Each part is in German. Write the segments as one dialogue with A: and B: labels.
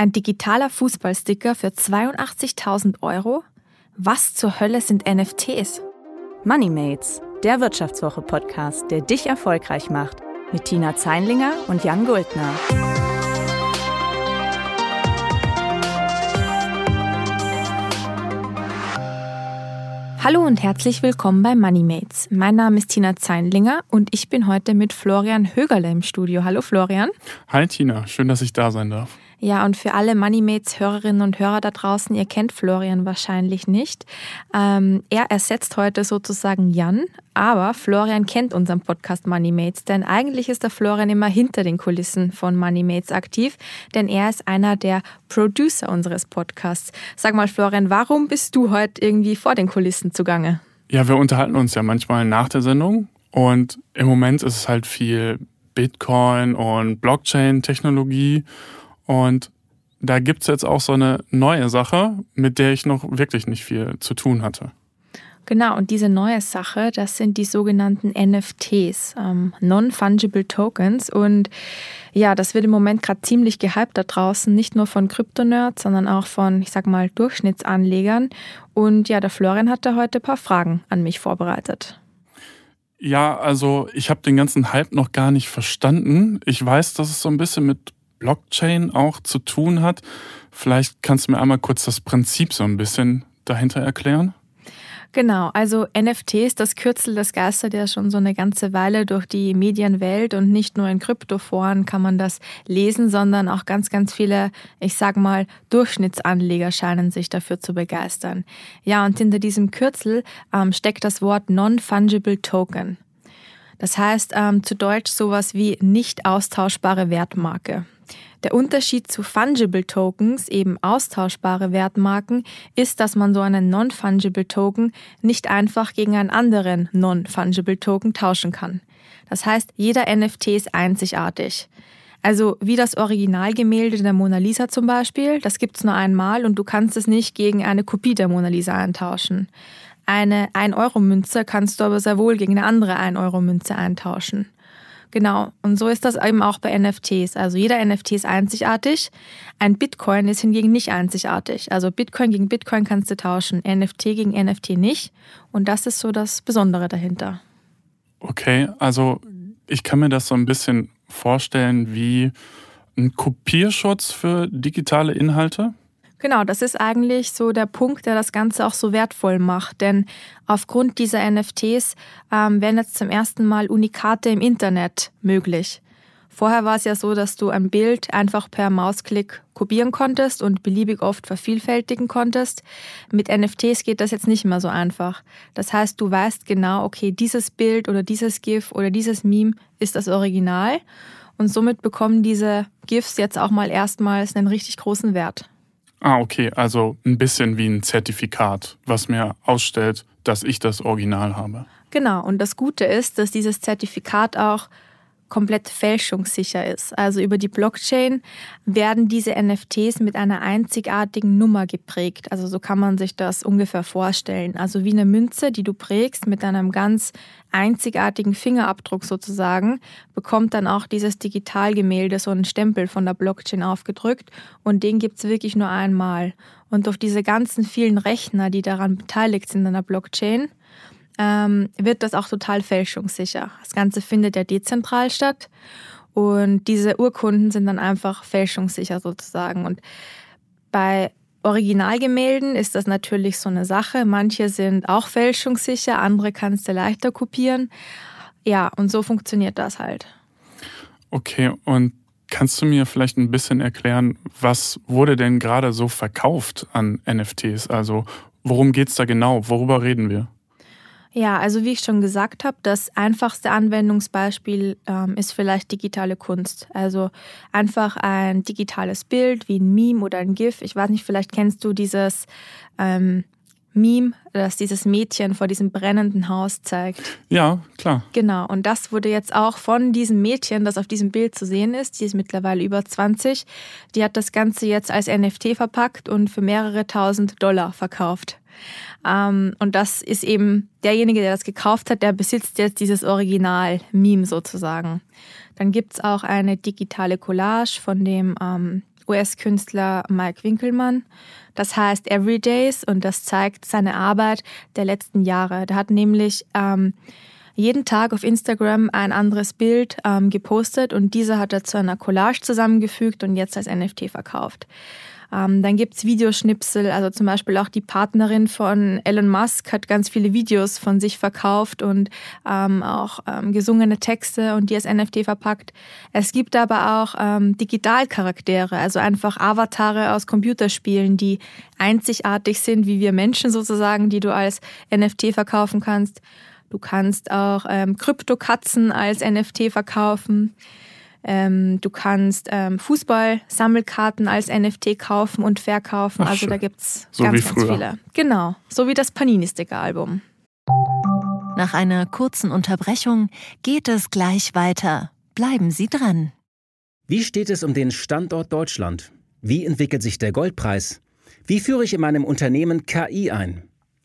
A: Ein digitaler Fußballsticker für 82.000 Euro? Was zur Hölle sind NFTs?
B: Moneymates, der Wirtschaftswoche-Podcast, der dich erfolgreich macht. Mit Tina Zeinlinger und Jan Guldner.
A: Hallo und herzlich willkommen bei Moneymates. Mein Name ist Tina Zeinlinger und ich bin heute mit Florian Högerle im Studio. Hallo Florian.
C: Hi Tina, schön, dass ich da sein darf.
A: Ja, und für alle Moneymates-Hörerinnen und Hörer da draußen, ihr kennt Florian wahrscheinlich nicht. Ähm, er ersetzt heute sozusagen Jan, aber Florian kennt unseren Podcast Moneymates, denn eigentlich ist der Florian immer hinter den Kulissen von Moneymates aktiv, denn er ist einer der Producer unseres Podcasts. Sag mal, Florian, warum bist du heute irgendwie vor den Kulissen zugange?
C: Ja, wir unterhalten uns ja manchmal nach der Sendung und im Moment ist es halt viel Bitcoin und Blockchain-Technologie und da gibt es jetzt auch so eine neue Sache, mit der ich noch wirklich nicht viel zu tun hatte.
A: Genau, und diese neue Sache, das sind die sogenannten NFTs, ähm, Non-Fungible Tokens. Und ja, das wird im Moment gerade ziemlich gehypt da draußen, nicht nur von Kryptonerds, sondern auch von, ich sag mal, Durchschnittsanlegern. Und ja, der Florian hat da heute ein paar Fragen an mich vorbereitet.
C: Ja, also ich habe den ganzen Hype noch gar nicht verstanden. Ich weiß, dass es so ein bisschen mit Blockchain auch zu tun hat. Vielleicht kannst du mir einmal kurz das Prinzip so ein bisschen dahinter erklären?
A: Genau, also NFTs, das Kürzel, das geistert ja schon so eine ganze Weile durch die Medienwelt und nicht nur in Kryptoforen kann man das lesen, sondern auch ganz, ganz viele, ich sag mal, Durchschnittsanleger scheinen sich dafür zu begeistern. Ja, und hinter diesem Kürzel ähm, steckt das Wort Non-Fungible Token. Das heißt ähm, zu Deutsch sowas wie nicht austauschbare Wertmarke. Der Unterschied zu Fungible Tokens, eben austauschbare Wertmarken, ist, dass man so einen Non-Fungible Token nicht einfach gegen einen anderen Non-Fungible Token tauschen kann. Das heißt, jeder NFT ist einzigartig. Also wie das Originalgemälde der Mona Lisa zum Beispiel, das gibt's nur einmal und du kannst es nicht gegen eine Kopie der Mona Lisa eintauschen. Eine 1-Euro-Münze kannst du aber sehr wohl gegen eine andere 1-Euro-Münze eintauschen. Genau. Und so ist das eben auch bei NFTs. Also jeder NFT ist einzigartig. Ein Bitcoin ist hingegen nicht einzigartig. Also Bitcoin gegen Bitcoin kannst du tauschen, NFT gegen NFT nicht. Und das ist so das Besondere dahinter.
C: Okay, also ich kann mir das so ein bisschen vorstellen wie ein Kopierschutz für digitale Inhalte.
A: Genau, das ist eigentlich so der Punkt, der das Ganze auch so wertvoll macht. Denn aufgrund dieser NFTs ähm, werden jetzt zum ersten Mal Unikate im Internet möglich. Vorher war es ja so, dass du ein Bild einfach per Mausklick kopieren konntest und beliebig oft vervielfältigen konntest. Mit NFTs geht das jetzt nicht mehr so einfach. Das heißt, du weißt genau, okay, dieses Bild oder dieses GIF oder dieses Meme ist das Original. Und somit bekommen diese GIFs jetzt auch mal erstmals einen richtig großen Wert.
C: Ah, okay, also ein bisschen wie ein Zertifikat, was mir ausstellt, dass ich das Original habe.
A: Genau, und das Gute ist, dass dieses Zertifikat auch komplett fälschungssicher ist. Also über die Blockchain werden diese NFTs mit einer einzigartigen Nummer geprägt. Also so kann man sich das ungefähr vorstellen. Also wie eine Münze, die du prägst mit einem ganz einzigartigen Fingerabdruck sozusagen, bekommt dann auch dieses Digitalgemälde so einen Stempel von der Blockchain aufgedrückt und den gibt's wirklich nur einmal. Und durch diese ganzen vielen Rechner, die daran beteiligt sind an der Blockchain, ähm, wird das auch total fälschungssicher. Das Ganze findet ja dezentral statt und diese Urkunden sind dann einfach fälschungssicher sozusagen. Und bei Originalgemälden ist das natürlich so eine Sache. Manche sind auch fälschungssicher, andere kannst du leichter kopieren. Ja, und so funktioniert das halt.
C: Okay, und kannst du mir vielleicht ein bisschen erklären, was wurde denn gerade so verkauft an NFTs? Also worum geht es da genau? Worüber reden wir?
A: Ja, also wie ich schon gesagt habe, das einfachste Anwendungsbeispiel ähm, ist vielleicht digitale Kunst. Also einfach ein digitales Bild wie ein Meme oder ein GIF. Ich weiß nicht, vielleicht kennst du dieses ähm, Meme, das dieses Mädchen vor diesem brennenden Haus zeigt.
C: Ja, klar.
A: Genau, und das wurde jetzt auch von diesem Mädchen, das auf diesem Bild zu sehen ist, die ist mittlerweile über 20, die hat das Ganze jetzt als NFT verpackt und für mehrere tausend Dollar verkauft. Ähm, und das ist eben derjenige, der das gekauft hat, der besitzt jetzt dieses Original-Meme sozusagen. Dann gibt's auch eine digitale Collage von dem ähm, US-Künstler Mike Winkelmann. Das heißt Everydays und das zeigt seine Arbeit der letzten Jahre. Der hat nämlich ähm, jeden Tag auf Instagram ein anderes Bild ähm, gepostet und diese hat er zu einer Collage zusammengefügt und jetzt als NFT verkauft. Ähm, dann gibt's Videoschnipsel, also zum Beispiel auch die Partnerin von Elon Musk hat ganz viele Videos von sich verkauft und ähm, auch ähm, gesungene Texte und die als NFT verpackt. Es gibt aber auch ähm, Digitalcharaktere, also einfach Avatare aus Computerspielen, die einzigartig sind, wie wir Menschen sozusagen, die du als NFT verkaufen kannst. Du kannst auch ähm, Kryptokatzen als NFT verkaufen. Ähm, du kannst ähm, Fußball-Sammelkarten als NFT kaufen und verkaufen. Ach, also schön. da gibt es so ganz, ganz viele. Genau, so wie das Panini-Sticker-Album.
B: Nach einer kurzen Unterbrechung geht es gleich weiter. Bleiben Sie dran.
D: Wie steht es um den Standort Deutschland? Wie entwickelt sich der Goldpreis? Wie führe ich in meinem Unternehmen KI ein?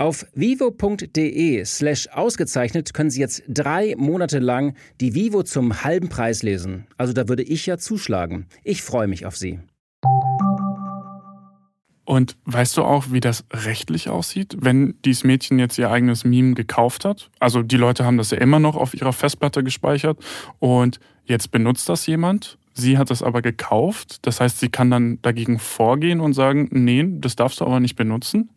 D: Auf vivo.de slash ausgezeichnet können Sie jetzt drei Monate lang die Vivo zum halben Preis lesen. Also da würde ich ja zuschlagen. Ich freue mich auf Sie.
C: Und weißt du auch, wie das rechtlich aussieht, wenn dieses Mädchen jetzt ihr eigenes Meme gekauft hat? Also die Leute haben das ja immer noch auf ihrer Festplatte gespeichert und jetzt benutzt das jemand. Sie hat das aber gekauft. Das heißt, sie kann dann dagegen vorgehen und sagen, nee, das darfst du aber nicht benutzen.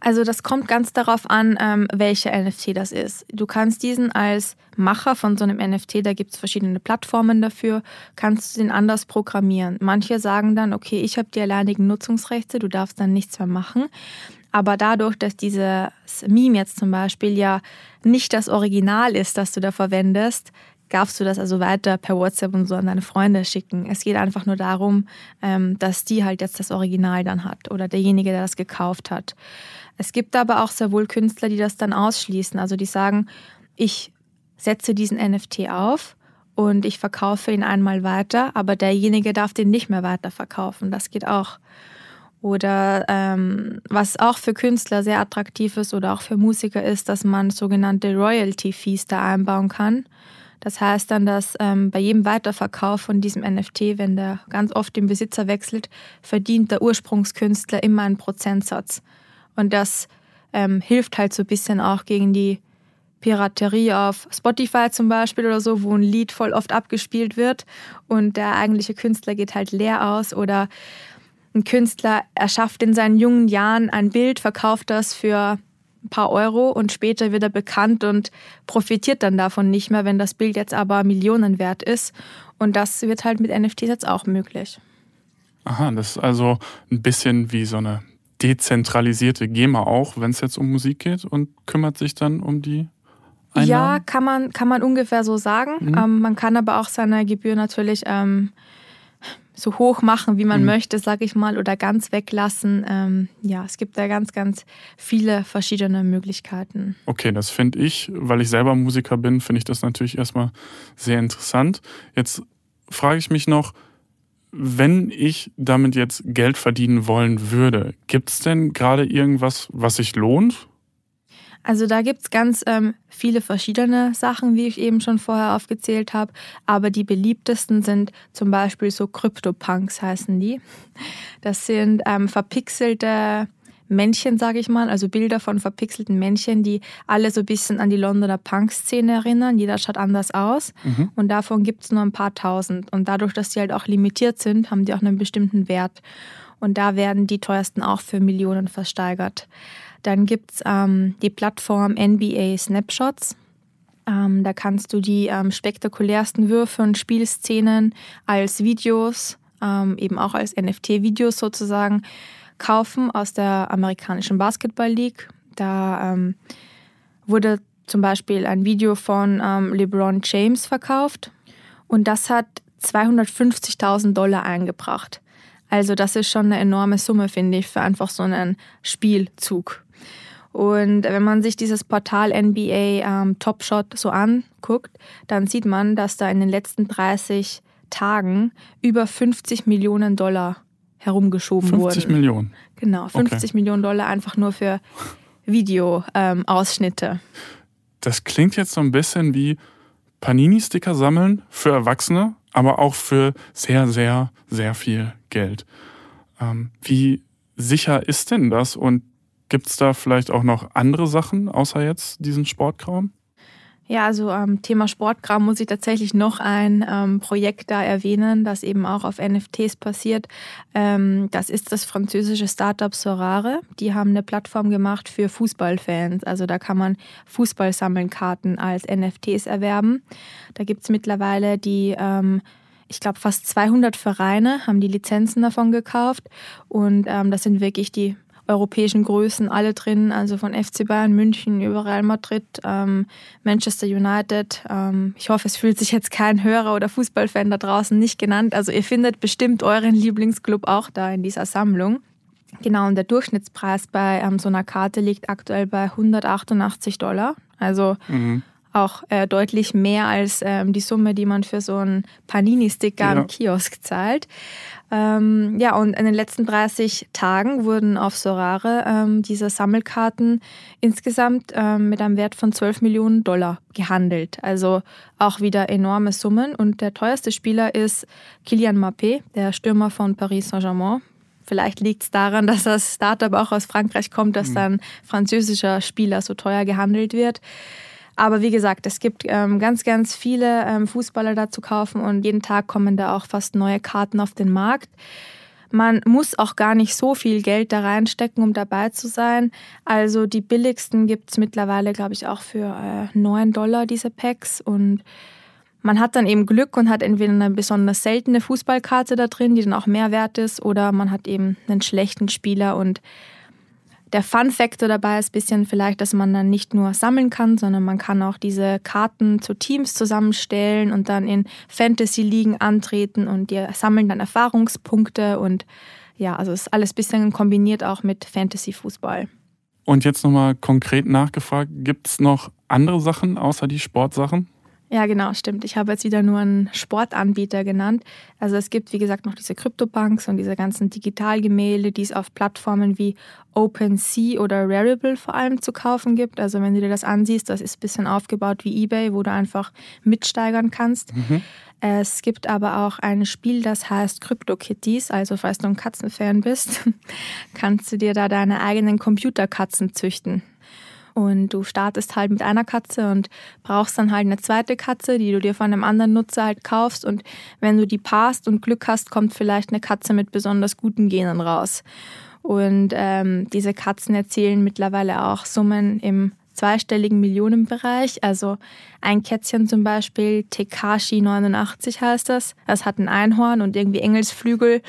A: Also das kommt ganz darauf an, ähm, welcher NFT das ist. Du kannst diesen als Macher von so einem NFT, da gibt es verschiedene Plattformen dafür, kannst du den anders programmieren. Manche sagen dann, okay, ich habe die alleinigen Nutzungsrechte, du darfst dann nichts mehr machen. Aber dadurch, dass dieses Meme jetzt zum Beispiel ja nicht das Original ist, das du da verwendest, darfst du das also weiter per WhatsApp und so an deine Freunde schicken. Es geht einfach nur darum, ähm, dass die halt jetzt das Original dann hat oder derjenige, der das gekauft hat. Es gibt aber auch sehr wohl Künstler, die das dann ausschließen. Also die sagen, ich setze diesen NFT auf und ich verkaufe ihn einmal weiter, aber derjenige darf den nicht mehr weiterverkaufen. Das geht auch. Oder ähm, was auch für Künstler sehr attraktiv ist oder auch für Musiker ist, dass man sogenannte Royalty-Fees da einbauen kann. Das heißt dann, dass ähm, bei jedem Weiterverkauf von diesem NFT, wenn der ganz oft den Besitzer wechselt, verdient der Ursprungskünstler immer einen Prozentsatz. Und das ähm, hilft halt so ein bisschen auch gegen die Piraterie auf Spotify zum Beispiel oder so, wo ein Lied voll oft abgespielt wird und der eigentliche Künstler geht halt leer aus oder ein Künstler erschafft in seinen jungen Jahren ein Bild, verkauft das für ein paar Euro und später wird er bekannt und profitiert dann davon nicht mehr, wenn das Bild jetzt aber Millionen wert ist. Und das wird halt mit NFTs jetzt auch möglich.
C: Aha, das ist also ein bisschen wie so eine dezentralisierte GEMA auch, wenn es jetzt um Musik geht und kümmert sich dann um die Einnahmen?
A: Ja, kann man, kann man ungefähr so sagen. Mhm. Ähm, man kann aber auch seine Gebühr natürlich ähm, so hoch machen, wie man mhm. möchte, sag ich mal, oder ganz weglassen. Ähm, ja, es gibt da ganz, ganz viele verschiedene Möglichkeiten.
C: Okay, das finde ich, weil ich selber Musiker bin, finde ich das natürlich erstmal sehr interessant. Jetzt frage ich mich noch, wenn ich damit jetzt Geld verdienen wollen würde, gibt es denn gerade irgendwas, was sich lohnt?
A: Also da gibt es ganz ähm, viele verschiedene Sachen, wie ich eben schon vorher aufgezählt habe. Aber die beliebtesten sind zum Beispiel so Crypto-Punks heißen die. Das sind ähm, verpixelte Männchen, sage ich mal, also Bilder von verpixelten Männchen, die alle so ein bisschen an die Londoner Punk-Szene erinnern. Jeder schaut anders aus mhm. und davon gibt es nur ein paar tausend. Und dadurch, dass die halt auch limitiert sind, haben die auch einen bestimmten Wert. Und da werden die teuersten auch für Millionen versteigert. Dann gibt es ähm, die Plattform NBA Snapshots. Ähm, da kannst du die ähm, spektakulärsten Würfe und Spielszenen als Videos, ähm, eben auch als NFT-Videos sozusagen, kaufen aus der amerikanischen Basketball League. Da ähm, wurde zum Beispiel ein Video von ähm, LeBron James verkauft und das hat 250.000 Dollar eingebracht. Also das ist schon eine enorme Summe, finde ich, für einfach so einen Spielzug. Und wenn man sich dieses Portal NBA ähm, Top Shot so anguckt, dann sieht man, dass da in den letzten 30 Tagen über 50 Millionen Dollar herumgeschoben 50
C: wurden. 50 Millionen?
A: Genau, 50 okay. Millionen Dollar einfach nur für Videoausschnitte. Ähm,
C: das klingt jetzt so ein bisschen wie Panini-Sticker sammeln für Erwachsene, aber auch für sehr, sehr, sehr viel Geld. Ähm, wie sicher ist denn das und gibt es da vielleicht auch noch andere Sachen außer jetzt diesen Sportkram?
A: Ja, also am ähm, Thema Sportkram muss ich tatsächlich noch ein ähm, Projekt da erwähnen, das eben auch auf NFTs passiert. Ähm, das ist das französische Startup Sorare. Die haben eine Plattform gemacht für Fußballfans. Also da kann man Fußballsammelkarten als NFTs erwerben. Da gibt es mittlerweile die ähm, ich glaube, fast 200 Vereine haben die Lizenzen davon gekauft. Und ähm, das sind wirklich die europäischen Größen alle drin, also von FC Bayern München über Real Madrid, ähm, Manchester United. Ähm, ich hoffe, es fühlt sich jetzt kein Hörer oder Fußballfan da draußen nicht genannt. Also ihr findet bestimmt euren Lieblingsclub auch da in dieser Sammlung. Genau, und der Durchschnittspreis bei ähm, so einer Karte liegt aktuell bei 188 Dollar. Also mhm auch äh, deutlich mehr als ähm, die Summe, die man für so einen Panini-Sticker ja. am Kiosk zahlt. Ähm, ja, und in den letzten 30 Tagen wurden auf Sorare ähm, diese Sammelkarten insgesamt ähm, mit einem Wert von 12 Millionen Dollar gehandelt. Also auch wieder enorme Summen. Und der teuerste Spieler ist Kylian Mbappé, der Stürmer von Paris Saint-Germain. Vielleicht liegt es daran, dass das Startup auch aus Frankreich kommt, dass mhm. dann französischer Spieler so teuer gehandelt wird. Aber wie gesagt, es gibt ähm, ganz, ganz viele ähm, Fußballer da zu kaufen und jeden Tag kommen da auch fast neue Karten auf den Markt. Man muss auch gar nicht so viel Geld da reinstecken, um dabei zu sein. Also die billigsten gibt es mittlerweile, glaube ich, auch für äh, 9 Dollar, diese Packs. Und man hat dann eben Glück und hat entweder eine besonders seltene Fußballkarte da drin, die dann auch mehr wert ist, oder man hat eben einen schlechten Spieler und der Fun-Faktor dabei ist ein bisschen vielleicht, dass man dann nicht nur sammeln kann, sondern man kann auch diese Karten zu Teams zusammenstellen und dann in Fantasy-Ligen antreten und die sammeln dann Erfahrungspunkte und ja, also ist alles ein bisschen kombiniert auch mit Fantasy-Fußball.
C: Und jetzt nochmal konkret nachgefragt, gibt es noch andere Sachen außer die Sportsachen?
A: Ja, genau, stimmt. Ich habe jetzt wieder nur einen Sportanbieter genannt. Also es gibt, wie gesagt, noch diese Kryptobanks und diese ganzen Digitalgemälde, die es auf Plattformen wie OpenSea oder Rarible vor allem zu kaufen gibt. Also wenn du dir das ansiehst, das ist ein bisschen aufgebaut wie eBay, wo du einfach mitsteigern kannst. Mhm. Es gibt aber auch ein Spiel, das heißt CryptoKitties. Also falls du ein Katzenfan bist, kannst du dir da deine eigenen Computerkatzen züchten. Und du startest halt mit einer Katze und brauchst dann halt eine zweite Katze, die du dir von einem anderen Nutzer halt kaufst. Und wenn du die passt und Glück hast, kommt vielleicht eine Katze mit besonders guten Genen raus. Und ähm, diese Katzen erzielen mittlerweile auch Summen im zweistelligen Millionenbereich. Also ein Kätzchen zum Beispiel, Tekashi 89 heißt das. Das hat ein Einhorn und irgendwie Engelsflügel.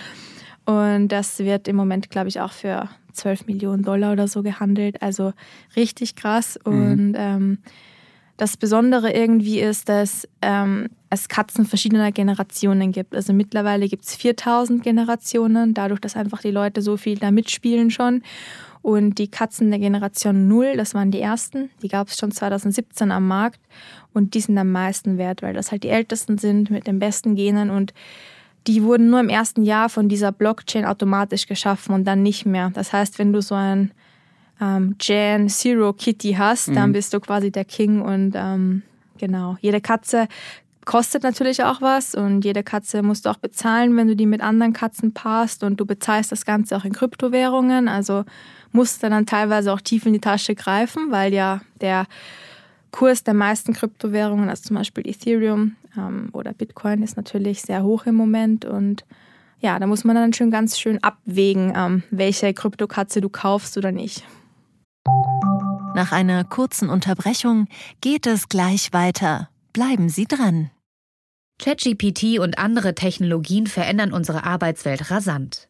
A: Und das wird im Moment, glaube ich, auch für 12 Millionen Dollar oder so gehandelt. Also richtig krass. Mhm. Und ähm, das Besondere irgendwie ist, dass ähm, es Katzen verschiedener Generationen gibt. Also mittlerweile gibt es 4000 Generationen, dadurch, dass einfach die Leute so viel da mitspielen schon. Und die Katzen der Generation 0, das waren die ersten, die gab es schon 2017 am Markt. Und die sind am meisten wert, weil das halt die ältesten sind mit den besten Genen und die wurden nur im ersten Jahr von dieser Blockchain automatisch geschaffen und dann nicht mehr. Das heißt, wenn du so ein ähm, Jan Zero Kitty hast, mhm. dann bist du quasi der King und ähm, genau. Jede Katze kostet natürlich auch was und jede Katze musst du auch bezahlen, wenn du die mit anderen Katzen passt und du bezahlst das Ganze auch in Kryptowährungen. Also musst du dann teilweise auch tief in die Tasche greifen, weil ja der Kurs der meisten Kryptowährungen, also zum Beispiel Ethereum, oder Bitcoin ist natürlich sehr hoch im Moment und ja, da muss man dann schon ganz schön abwägen, ähm, welche Kryptokatze du kaufst oder nicht.
B: Nach einer kurzen Unterbrechung geht es gleich weiter. Bleiben Sie dran.
E: ChatGPT und andere Technologien verändern unsere Arbeitswelt rasant.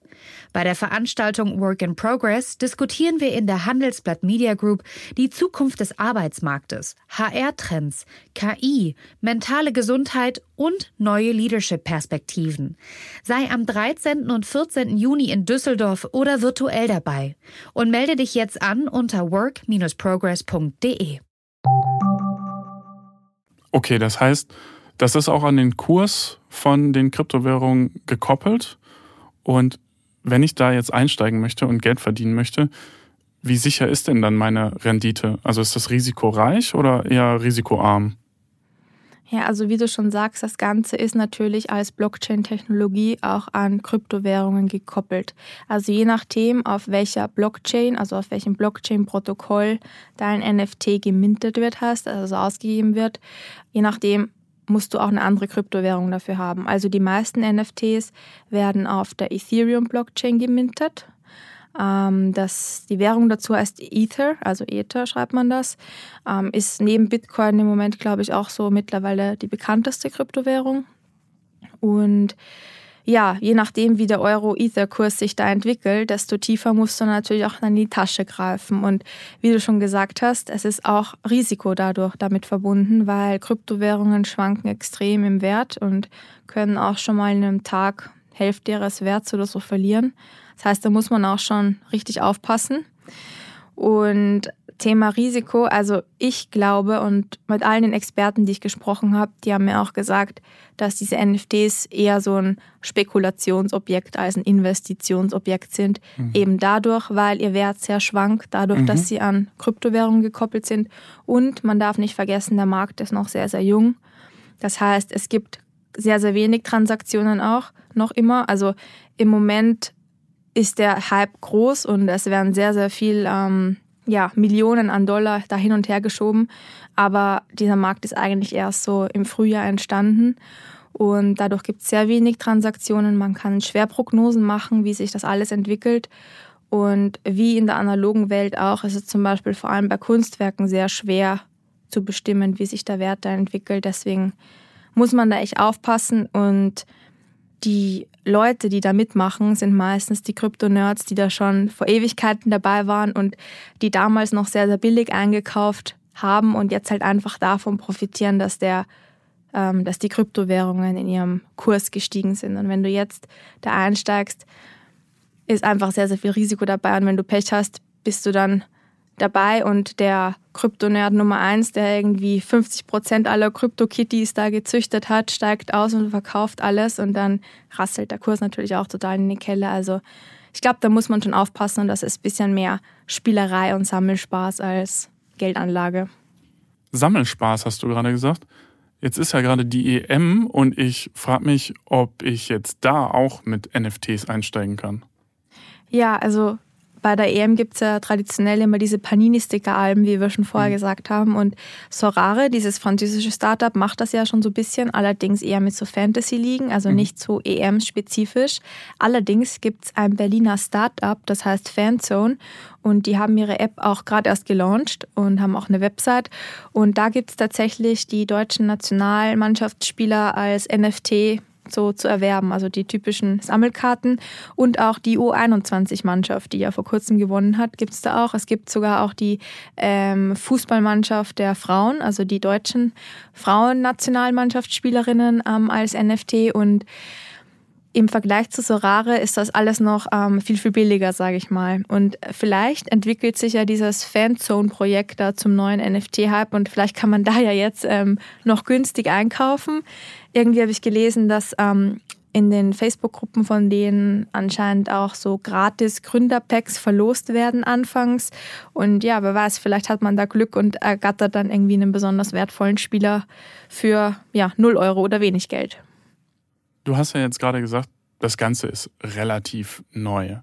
E: Bei der Veranstaltung Work in Progress diskutieren wir in der Handelsblatt Media Group die Zukunft des Arbeitsmarktes, HR-Trends, KI, mentale Gesundheit und neue Leadership-Perspektiven. Sei am 13. und 14. Juni in Düsseldorf oder virtuell dabei und melde dich jetzt an unter work-progress.de.
C: Okay, das heißt, das ist auch an den Kurs von den Kryptowährungen gekoppelt. Und wenn ich da jetzt einsteigen möchte und Geld verdienen möchte, wie sicher ist denn dann meine Rendite? Also ist das risikoreich oder eher risikoarm?
A: Ja, also wie du schon sagst, das Ganze ist natürlich als Blockchain-Technologie auch an Kryptowährungen gekoppelt. Also je nachdem, auf welcher Blockchain, also auf welchem Blockchain-Protokoll dein NFT gemintet wird hast, also ausgegeben wird, je nachdem musst du auch eine andere Kryptowährung dafür haben. Also die meisten NFTs werden auf der Ethereum-Blockchain gemintet. Ähm, das, die Währung dazu heißt Ether, also Ether schreibt man das. Ähm, ist neben Bitcoin im Moment, glaube ich, auch so mittlerweile die bekannteste Kryptowährung. Und ja, je nachdem, wie der Euro-Ether-Kurs sich da entwickelt, desto tiefer musst du natürlich auch in die Tasche greifen. Und wie du schon gesagt hast, es ist auch Risiko dadurch damit verbunden, weil Kryptowährungen schwanken extrem im Wert und können auch schon mal in einem Tag Hälfte ihres Werts oder so verlieren. Das heißt, da muss man auch schon richtig aufpassen. Und Thema Risiko, also ich glaube und mit allen den Experten, die ich gesprochen habe, die haben mir auch gesagt, dass diese NFTs eher so ein Spekulationsobjekt als ein Investitionsobjekt sind. Mhm. Eben dadurch, weil ihr Wert sehr schwankt, dadurch, mhm. dass sie an Kryptowährungen gekoppelt sind. Und man darf nicht vergessen, der Markt ist noch sehr, sehr jung. Das heißt, es gibt sehr, sehr wenig Transaktionen auch noch immer. Also im Moment ist der Hype groß und es werden sehr, sehr viel ähm, ja, Millionen an Dollar da hin und her geschoben. Aber dieser Markt ist eigentlich erst so im Frühjahr entstanden. Und dadurch gibt es sehr wenig Transaktionen. Man kann schwer Prognosen machen, wie sich das alles entwickelt. Und wie in der analogen Welt auch, ist es zum Beispiel vor allem bei Kunstwerken sehr schwer zu bestimmen, wie sich der Wert da entwickelt. Deswegen muss man da echt aufpassen und die Leute, die da mitmachen, sind meistens die Krypto-Nerds, die da schon vor Ewigkeiten dabei waren und die damals noch sehr, sehr billig eingekauft haben und jetzt halt einfach davon profitieren, dass der ähm, dass die Kryptowährungen in ihrem Kurs gestiegen sind. Und wenn du jetzt da einsteigst, ist einfach sehr, sehr viel Risiko dabei. Und wenn du Pech hast, bist du dann dabei und der Kryptonerd Nummer eins, der irgendwie 50 Prozent aller Krypto-Kitties da gezüchtet hat, steigt aus und verkauft alles und dann rasselt der Kurs natürlich auch total in die Kelle. Also ich glaube, da muss man schon aufpassen und das ist ein bisschen mehr Spielerei und Sammelspaß als Geldanlage.
C: Sammelspaß hast du gerade gesagt. Jetzt ist ja gerade die EM und ich frage mich, ob ich jetzt da auch mit NFTs einsteigen kann.
A: Ja, also bei der EM gibt es ja traditionell immer diese Panini-Sticker-Alben, wie wir schon vorher mhm. gesagt haben. Und Sorare, dieses französische Startup, macht das ja schon so ein bisschen, allerdings eher mit so Fantasy-Ligen, also mhm. nicht so EM-spezifisch. Allerdings gibt es ein Berliner Startup, das heißt Fanzone. Und die haben ihre App auch gerade erst gelauncht und haben auch eine Website. Und da gibt es tatsächlich die deutschen Nationalmannschaftsspieler als NFT so zu erwerben. Also die typischen Sammelkarten und auch die U21-Mannschaft, die ja vor kurzem gewonnen hat, gibt es da auch. Es gibt sogar auch die ähm, Fußballmannschaft der Frauen, also die deutschen Frauennationalmannschaftsspielerinnen ähm, als NFT und im Vergleich zu Sorare ist das alles noch ähm, viel, viel billiger, sage ich mal. Und vielleicht entwickelt sich ja dieses Fanzone-Projekt da zum neuen NFT-Hype und vielleicht kann man da ja jetzt ähm, noch günstig einkaufen. Irgendwie habe ich gelesen, dass ähm, in den Facebook-Gruppen von denen anscheinend auch so gratis Gründerpacks verlost werden anfangs. Und ja, wer weiß, vielleicht hat man da Glück und ergattert dann irgendwie einen besonders wertvollen Spieler für ja, 0 Euro oder wenig Geld.
C: Du hast ja jetzt gerade gesagt, das Ganze ist relativ neu.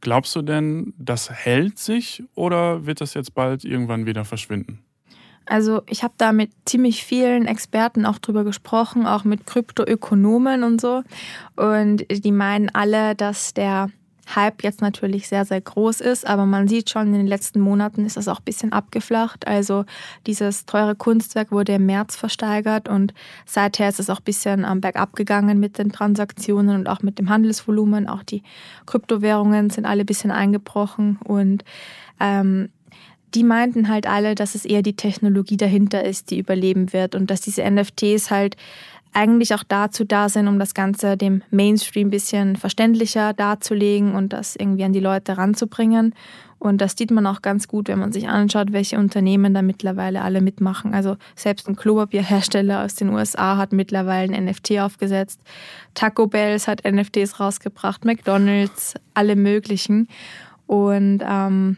C: Glaubst du denn, das hält sich oder wird das jetzt bald irgendwann wieder verschwinden?
A: Also ich habe da mit ziemlich vielen Experten auch drüber gesprochen, auch mit Kryptoökonomen und so. Und die meinen alle, dass der Hype jetzt natürlich sehr, sehr groß ist, aber man sieht schon, in den letzten Monaten ist das auch ein bisschen abgeflacht. Also dieses teure Kunstwerk wurde im März versteigert und seither ist es auch ein bisschen am bergab gegangen mit den Transaktionen und auch mit dem Handelsvolumen. Auch die Kryptowährungen sind alle ein bisschen eingebrochen und ähm, die meinten halt alle, dass es eher die Technologie dahinter ist, die überleben wird und dass diese NFTs halt eigentlich auch dazu da sind, um das Ganze dem Mainstream ein bisschen verständlicher darzulegen und das irgendwie an die Leute ranzubringen. Und das sieht man auch ganz gut, wenn man sich anschaut, welche Unternehmen da mittlerweile alle mitmachen. Also selbst ein Klopapierhersteller aus den USA hat mittlerweile ein NFT aufgesetzt. Taco Bells hat NFTs rausgebracht, McDonald's, alle möglichen. Und ähm,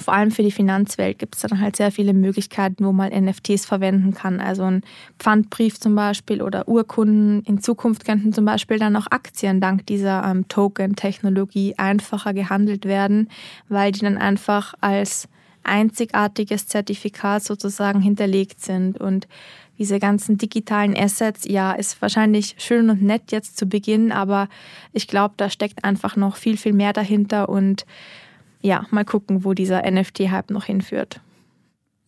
A: vor allem für die Finanzwelt gibt es dann halt sehr viele Möglichkeiten, wo man NFTs verwenden kann. Also ein Pfandbrief zum Beispiel oder Urkunden. In Zukunft könnten zum Beispiel dann auch Aktien dank dieser ähm, Token-Technologie einfacher gehandelt werden, weil die dann einfach als einzigartiges Zertifikat sozusagen hinterlegt sind. Und diese ganzen digitalen Assets, ja, ist wahrscheinlich schön und nett jetzt zu Beginn, aber ich glaube, da steckt einfach noch viel, viel mehr dahinter und ja, mal gucken, wo dieser NFT-Hype noch hinführt.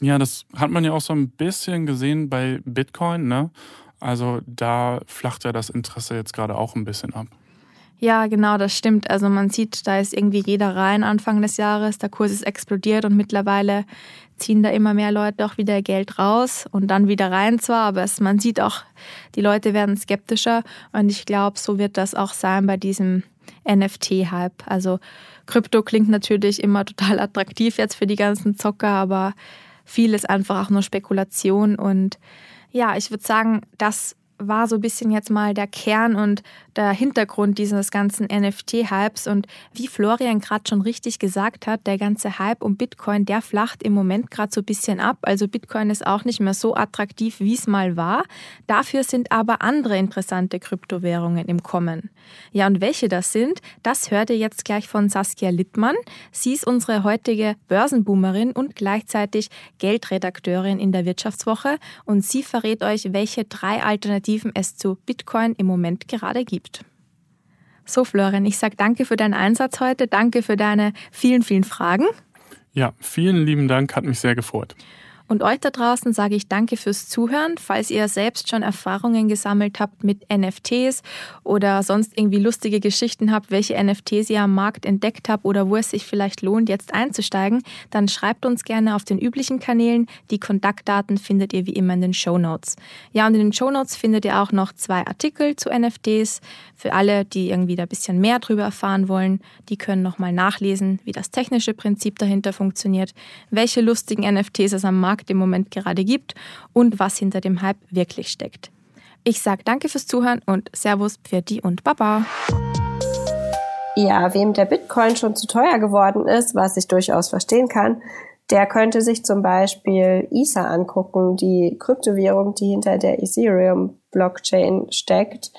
C: Ja, das hat man ja auch so ein bisschen gesehen bei Bitcoin, ne? Also da flacht ja das Interesse jetzt gerade auch ein bisschen ab.
A: Ja, genau, das stimmt. Also man sieht, da ist irgendwie jeder rein Anfang des Jahres, der Kurs ist explodiert und mittlerweile ziehen da immer mehr Leute auch wieder Geld raus und dann wieder rein zwar, aber es, man sieht auch, die Leute werden skeptischer und ich glaube, so wird das auch sein bei diesem NFT-Hype. Also Krypto klingt natürlich immer total attraktiv jetzt für die ganzen Zocker, aber viel ist einfach auch nur Spekulation. Und ja, ich würde sagen, das war so ein bisschen jetzt mal der Kern und der Hintergrund dieses ganzen NFT-Hypes. Und wie Florian gerade schon richtig gesagt hat, der ganze Hype um Bitcoin, der flacht im Moment gerade so ein bisschen ab. Also Bitcoin ist auch nicht mehr so attraktiv, wie es mal war. Dafür sind aber andere interessante Kryptowährungen im Kommen. Ja, und welche das sind, das hört ihr jetzt gleich von Saskia Littmann. Sie ist unsere heutige Börsenboomerin und gleichzeitig Geldredakteurin in der Wirtschaftswoche. Und sie verrät euch, welche drei Alternativen es zu Bitcoin im Moment gerade gibt. So, Florian, ich sage danke für deinen Einsatz heute, danke für deine vielen, vielen Fragen.
C: Ja, vielen lieben Dank, hat mich sehr gefreut.
A: Und euch da draußen sage ich danke fürs Zuhören. Falls ihr selbst schon Erfahrungen gesammelt habt mit NFTs oder sonst irgendwie lustige Geschichten habt, welche NFTs ihr am Markt entdeckt habt oder wo es sich vielleicht lohnt, jetzt einzusteigen, dann schreibt uns gerne auf den üblichen Kanälen. Die Kontaktdaten findet ihr wie immer in den Show Notes. Ja, und in den Show Notes findet ihr auch noch zwei Artikel zu NFTs. Für alle, die irgendwie da ein bisschen mehr drüber erfahren wollen, die können nochmal nachlesen, wie das technische Prinzip dahinter funktioniert, welche lustigen NFTs es am Markt Markt im Moment gerade gibt und was hinter dem Hype wirklich steckt. Ich sage danke fürs Zuhören und Servus, Pfirti und Baba.
F: Ja, wem der Bitcoin schon zu teuer geworden ist, was ich durchaus verstehen kann, der könnte sich zum Beispiel Ether angucken, die Kryptowährung, die hinter der Ethereum-Blockchain steckt.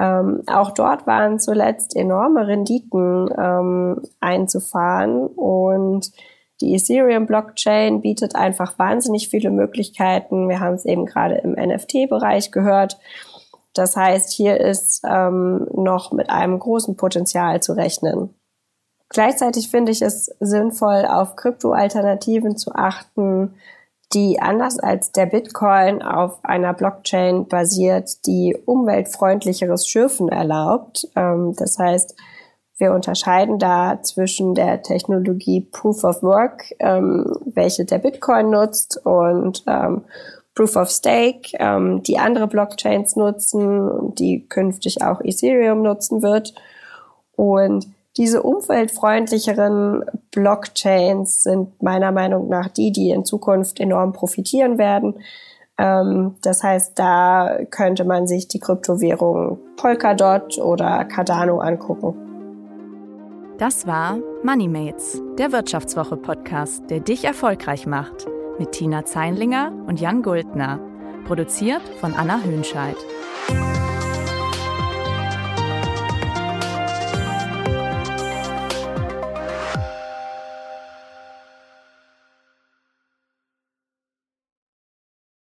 F: Ähm, auch dort waren zuletzt enorme Renditen ähm, einzufahren und die Ethereum-Blockchain bietet einfach wahnsinnig viele Möglichkeiten. Wir haben es eben gerade im NFT-Bereich gehört. Das heißt, hier ist ähm, noch mit einem großen Potenzial zu rechnen. Gleichzeitig finde ich es sinnvoll, auf Krypto-Alternativen zu achten, die anders als der Bitcoin auf einer Blockchain basiert, die umweltfreundlicheres Schürfen erlaubt. Ähm, das heißt, wir unterscheiden da zwischen der Technologie Proof of Work, ähm, welche der Bitcoin nutzt, und ähm, Proof of Stake, ähm, die andere Blockchains nutzen und die künftig auch Ethereum nutzen wird. Und diese umweltfreundlicheren Blockchains sind meiner Meinung nach die, die in Zukunft enorm profitieren werden. Ähm, das heißt, da könnte man sich die Kryptowährung Polkadot oder Cardano angucken.
B: Das war MoneyMates, der Wirtschaftswoche-Podcast, der dich erfolgreich macht. Mit Tina Zeinlinger und Jan Guldner. Produziert von Anna Hönscheid.